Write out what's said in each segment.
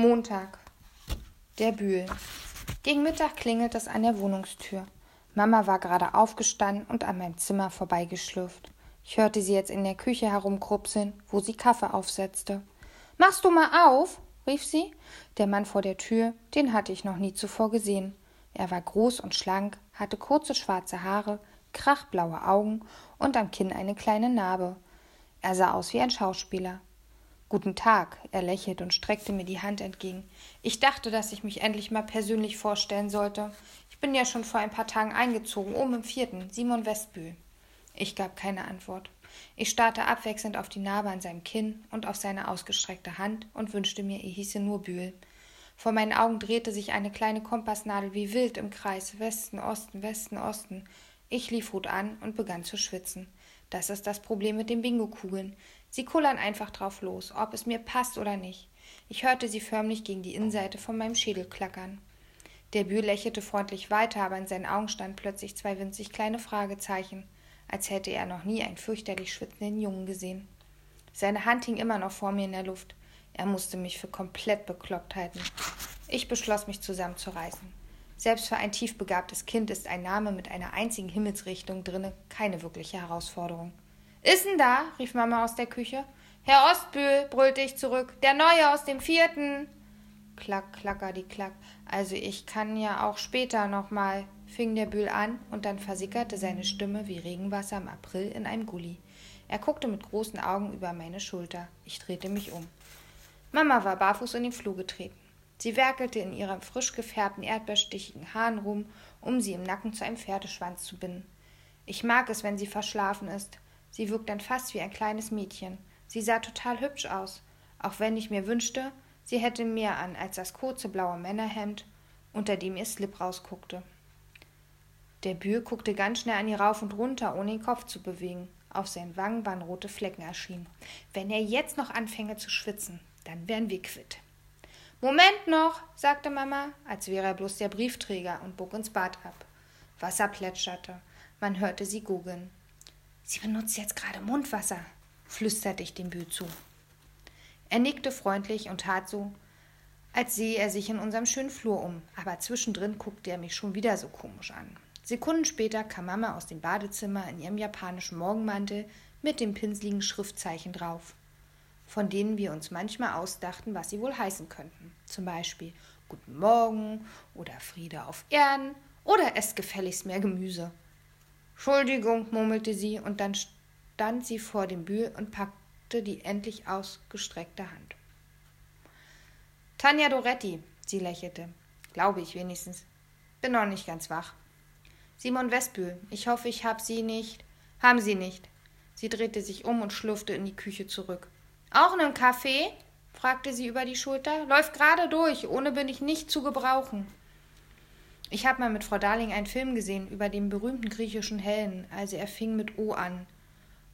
Montag. Der Bühl. Gegen Mittag klingelt es an der Wohnungstür. Mama war gerade aufgestanden und an meinem Zimmer vorbeigeschlürft. Ich hörte sie jetzt in der Küche herumkrupseln, wo sie Kaffee aufsetzte. Machst du mal auf? rief sie. Der Mann vor der Tür, den hatte ich noch nie zuvor gesehen. Er war groß und schlank, hatte kurze schwarze Haare, krachblaue Augen und am Kinn eine kleine Narbe. Er sah aus wie ein Schauspieler. Guten Tag, er lächelte und streckte mir die Hand entgegen. Ich dachte, dass ich mich endlich mal persönlich vorstellen sollte. Ich bin ja schon vor ein paar Tagen eingezogen, oben im vierten, Simon Westbühl. Ich gab keine Antwort. Ich starrte abwechselnd auf die Narbe an seinem Kinn und auf seine ausgestreckte Hand und wünschte mir, er hieße nur Bühl. Vor meinen Augen drehte sich eine kleine Kompassnadel wie wild im Kreis Westen, Osten, Westen, Osten. Ich lief Hut an und begann zu schwitzen. Das ist das Problem mit den Bingo-Kugeln. Sie kullern einfach drauf los, ob es mir passt oder nicht. Ich hörte sie förmlich gegen die Innenseite von meinem Schädel klackern. Der Bühl lächelte freundlich weiter, aber in seinen Augen standen plötzlich zwei winzig kleine Fragezeichen, als hätte er noch nie einen fürchterlich schwitzenden Jungen gesehen. Seine Hand hing immer noch vor mir in der Luft. Er musste mich für komplett bekloppt halten. Ich beschloss, mich zusammenzureißen. Selbst für ein tiefbegabtes Kind ist ein Name mit einer einzigen Himmelsrichtung drinne keine wirkliche Herausforderung. Ist da? rief Mama aus der Küche. Herr Ostbühl, brüllte ich zurück. Der Neue aus dem vierten. Klack, klacker, die klack. Also ich kann ja auch später noch mal, fing der Bühl an, und dann versickerte seine Stimme wie Regenwasser im April in einem Gully. Er guckte mit großen Augen über meine Schulter. Ich drehte mich um. Mama war barfuß in den Flur getreten. Sie werkelte in ihren frisch gefärbten, erdbeerstichigen Haaren rum, um sie im Nacken zu einem Pferdeschwanz zu binden. Ich mag es, wenn sie verschlafen ist. Sie wirkt dann fast wie ein kleines Mädchen. Sie sah total hübsch aus, auch wenn ich mir wünschte, sie hätte mehr an als das kurze blaue Männerhemd, unter dem ihr Slip rausguckte. Der Bühl guckte ganz schnell an ihr rauf und runter, ohne den Kopf zu bewegen. Auf seinen Wangen waren rote Flecken erschienen. Wenn er jetzt noch anfänge zu schwitzen, dann wären wir quitt. Moment noch, sagte Mama, als wäre er bloß der Briefträger und bog ins Bad ab. Wasser plätscherte. Man hörte sie gurgeln. Sie benutzt jetzt gerade Mundwasser, flüsterte ich dem Bühl zu. Er nickte freundlich und tat so, als sehe er sich in unserem schönen Flur um, aber zwischendrin guckte er mich schon wieder so komisch an. Sekunden später kam Mama aus dem Badezimmer in ihrem japanischen Morgenmantel mit dem pinseligen Schriftzeichen drauf, von denen wir uns manchmal ausdachten, was sie wohl heißen könnten. Zum Beispiel Guten Morgen oder Friede auf Erden oder esst gefälligst mehr Gemüse. Entschuldigung, murmelte sie, und dann stand sie vor dem Bühl und packte die endlich ausgestreckte Hand. Tanja Doretti, sie lächelte. Glaube ich wenigstens. Bin noch nicht ganz wach. Simon Westbühl, ich hoffe, ich hab Sie nicht. Haben Sie nicht. Sie drehte sich um und schlurfte in die Küche zurück. Auch nen Kaffee? fragte sie über die Schulter. Läuft gerade durch, ohne bin ich nicht zu gebrauchen. Ich habe mal mit Frau Darling einen Film gesehen über den berühmten griechischen Helden, also er fing mit O an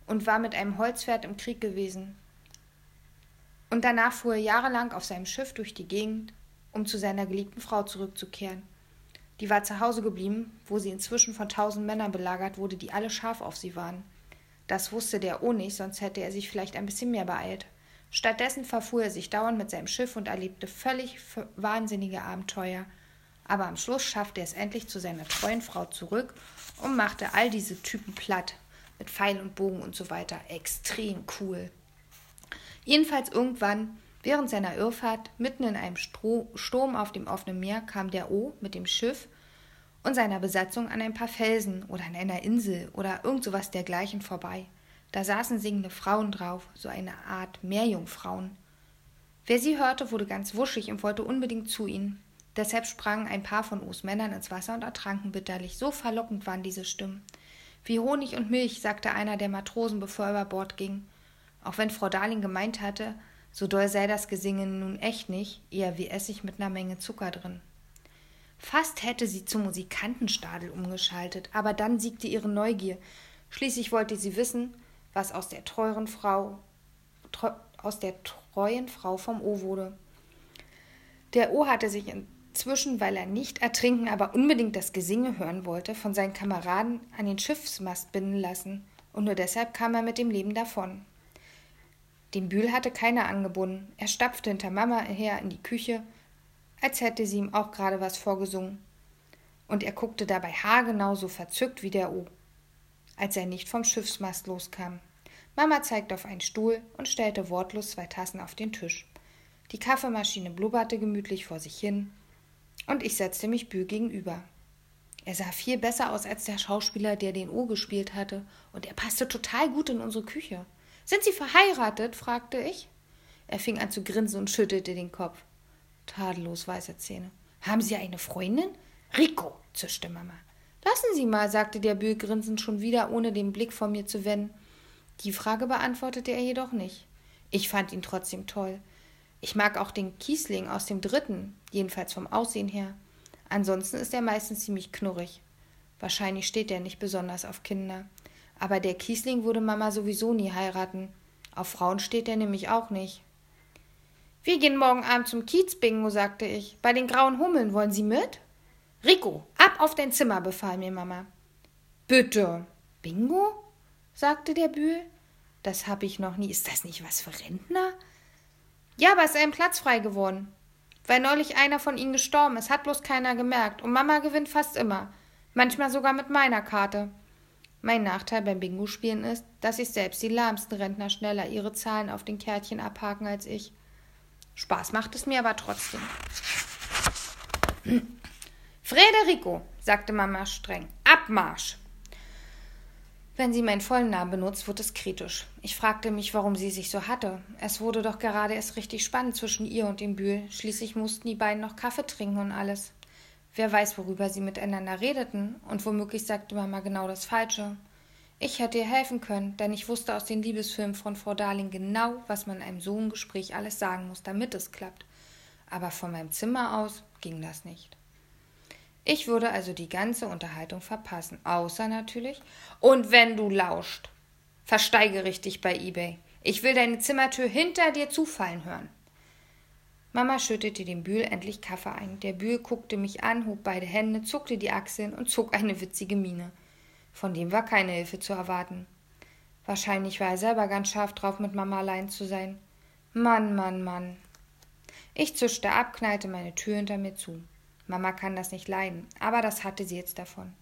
und war mit einem Holzpferd im Krieg gewesen. Und danach fuhr er jahrelang auf seinem Schiff durch die Gegend, um zu seiner geliebten Frau zurückzukehren. Die war zu Hause geblieben, wo sie inzwischen von tausend Männern belagert wurde, die alle scharf auf sie waren. Das wusste der O nicht, sonst hätte er sich vielleicht ein bisschen mehr beeilt. Stattdessen verfuhr er sich dauernd mit seinem Schiff und erlebte völlig wahnsinnige Abenteuer – aber am Schluss schaffte er es endlich zu seiner treuen Frau zurück und machte all diese Typen platt, mit Pfeil und Bogen und so weiter. Extrem cool. Jedenfalls irgendwann, während seiner Irrfahrt, mitten in einem Stro Sturm auf dem offenen Meer, kam der O mit dem Schiff und seiner Besatzung an ein paar Felsen oder an einer Insel oder irgend sowas dergleichen vorbei. Da saßen singende Frauen drauf, so eine Art Meerjungfrauen. Wer sie hörte, wurde ganz wuschig und wollte unbedingt zu ihnen. Deshalb sprangen ein paar von O's Männern ins Wasser und ertranken bitterlich. So verlockend waren diese Stimmen. Wie Honig und Milch, sagte einer der Matrosen, bevor er über Bord ging. Auch wenn Frau Darling gemeint hatte, so doll sei das Gesinge nun echt nicht, eher wie Essig mit einer Menge Zucker drin. Fast hätte sie zum Musikantenstadel umgeschaltet, aber dann siegte ihre Neugier. Schließlich wollte sie wissen, was aus der teuren Frau, treu, aus der treuen Frau vom O wurde. Der O hatte sich in Inzwischen, weil er nicht ertrinken, aber unbedingt das Gesinge hören wollte, von seinen Kameraden an den Schiffsmast binden lassen, und nur deshalb kam er mit dem Leben davon. Den Bühl hatte keiner angebunden. Er stapfte hinter Mama her in die Küche, als hätte sie ihm auch gerade was vorgesungen. Und er guckte dabei haargenau so verzückt wie der O, als er nicht vom Schiffsmast loskam. Mama zeigte auf einen Stuhl und stellte wortlos zwei Tassen auf den Tisch. Die Kaffeemaschine blubberte gemütlich vor sich hin, und ich setzte mich Bühl gegenüber. Er sah viel besser aus als der Schauspieler, der den O gespielt hatte, und er passte total gut in unsere Küche. Sind Sie verheiratet? fragte ich. Er fing an zu grinsen und schüttelte den Kopf. Tadellos weiße Zähne. Haben Sie eine Freundin? Rico, zischte Mama. Lassen Sie mal, sagte der Bühl grinsend schon wieder, ohne den Blick von mir zu wenden. Die Frage beantwortete er jedoch nicht. Ich fand ihn trotzdem toll. Ich mag auch den Kiesling aus dem dritten, jedenfalls vom Aussehen her. Ansonsten ist er meistens ziemlich knurrig. Wahrscheinlich steht er nicht besonders auf Kinder. Aber der Kiesling würde Mama sowieso nie heiraten. Auf Frauen steht er nämlich auch nicht. Wir gehen morgen Abend zum Kiezbingo, sagte ich. Bei den grauen Hummeln wollen Sie mit? Rico, ab auf dein Zimmer, befahl mir Mama. Bitte. Bingo? sagte der Bühl. Das hab ich noch nie. Ist das nicht was für Rentner? Ja, aber ist ein Platz frei geworden. Weil neulich einer von ihnen gestorben ist, hat bloß keiner gemerkt. Und Mama gewinnt fast immer. Manchmal sogar mit meiner Karte. Mein Nachteil beim Bingo-Spielen ist, dass sich selbst die lahmsten Rentner schneller ihre Zahlen auf den Kärtchen abhaken als ich. Spaß macht es mir aber trotzdem. Frederico, sagte Mama streng, Abmarsch! Wenn sie meinen vollen Namen benutzt, wird es kritisch. Ich fragte mich, warum sie sich so hatte. Es wurde doch gerade erst richtig spannend zwischen ihr und dem Bühl. Schließlich mussten die beiden noch Kaffee trinken und alles. Wer weiß, worüber sie miteinander redeten, und womöglich sagte Mama genau das Falsche. Ich hätte ihr helfen können, denn ich wusste aus den Liebesfilmen von Frau Darling genau, was man in einem so einem Gespräch alles sagen muss, damit es klappt. Aber von meinem Zimmer aus ging das nicht. Ich würde also die ganze Unterhaltung verpassen, außer natürlich. Und wenn du lauscht, versteigere ich dich bei eBay. Ich will deine Zimmertür hinter dir zufallen hören. Mama schüttete dem Bühl endlich Kaffee ein. Der Bühl guckte mich an, hob beide Hände, zuckte die Achseln und zog eine witzige Miene. Von dem war keine Hilfe zu erwarten. Wahrscheinlich war er selber ganz scharf drauf, mit Mama allein zu sein. Mann, Mann, Mann. Ich zischte ab, knallte meine Tür hinter mir zu. Mama kann das nicht leiden, aber das hatte sie jetzt davon.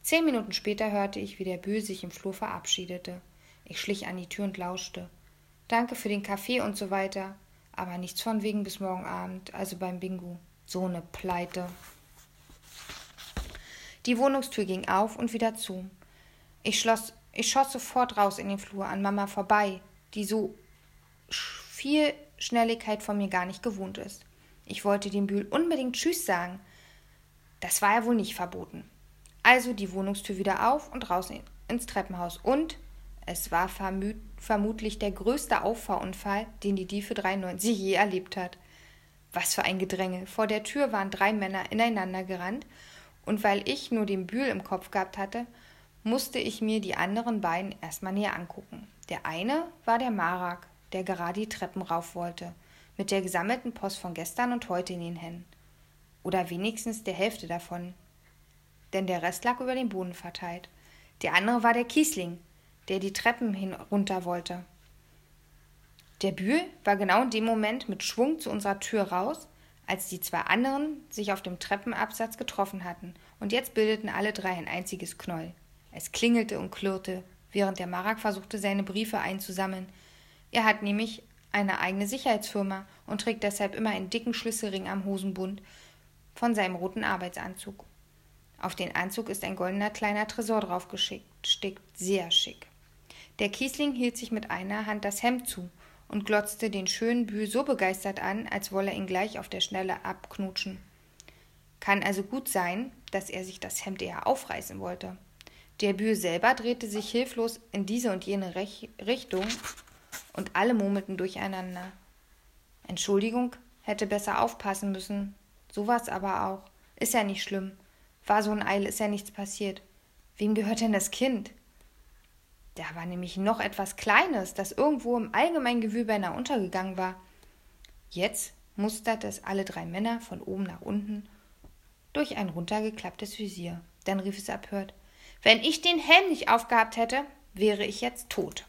Zehn Minuten später hörte ich, wie der Bühl sich im Flur verabschiedete. Ich schlich an die Tür und lauschte. Danke für den Kaffee und so weiter, aber nichts von wegen bis morgen Abend, also beim Bingo. So ne Pleite. Die Wohnungstür ging auf und wieder zu. Ich schloss, ich schoss sofort raus in den Flur an Mama vorbei, die so viel Schnelligkeit von mir gar nicht gewohnt ist. Ich wollte dem Bühl unbedingt Tschüss sagen. Das war ja wohl nicht verboten. Also die Wohnungstür wieder auf und raus ins Treppenhaus. Und es war vermut vermutlich der größte Auffahrunfall, den die Diefe 93 je erlebt hat. Was für ein Gedränge. Vor der Tür waren drei Männer ineinander gerannt, und weil ich nur den Bühl im Kopf gehabt hatte, musste ich mir die anderen beiden erstmal näher angucken. Der eine war der Marak, der gerade die Treppen rauf wollte mit der gesammelten Post von gestern und heute in den Händen. Oder wenigstens der Hälfte davon. Denn der Rest lag über den Boden verteilt. Der andere war der Kiesling, der die Treppen hinunter wollte. Der Bühl war genau in dem Moment mit Schwung zu unserer Tür raus, als die zwei anderen sich auf dem Treppenabsatz getroffen hatten, und jetzt bildeten alle drei ein einziges Knoll. Es klingelte und klirrte, während der Marak versuchte, seine Briefe einzusammeln. Er hat nämlich eine eigene Sicherheitsfirma und trägt deshalb immer einen dicken Schlüsselring am Hosenbund von seinem roten Arbeitsanzug. Auf den Anzug ist ein goldener kleiner Tresor draufgestickt, sehr schick. Der Kiesling hielt sich mit einer Hand das Hemd zu und glotzte den schönen Bühl so begeistert an, als wolle er ihn gleich auf der Schnelle abknutschen. Kann also gut sein, dass er sich das Hemd eher aufreißen wollte. Der Bühl selber drehte sich hilflos in diese und jene Rech Richtung und alle murmelten durcheinander. Entschuldigung, hätte besser aufpassen müssen. So war's aber auch. Ist ja nicht schlimm. War so ein Eil, ist ja nichts passiert. Wem gehört denn das Kind? Da war nämlich noch etwas Kleines, das irgendwo im allgemeinen beinahe untergegangen war. Jetzt musterte es alle drei Männer von oben nach unten durch ein runtergeklapptes Visier. Dann rief es abhört: Wenn ich den Helm nicht aufgehabt hätte, wäre ich jetzt tot.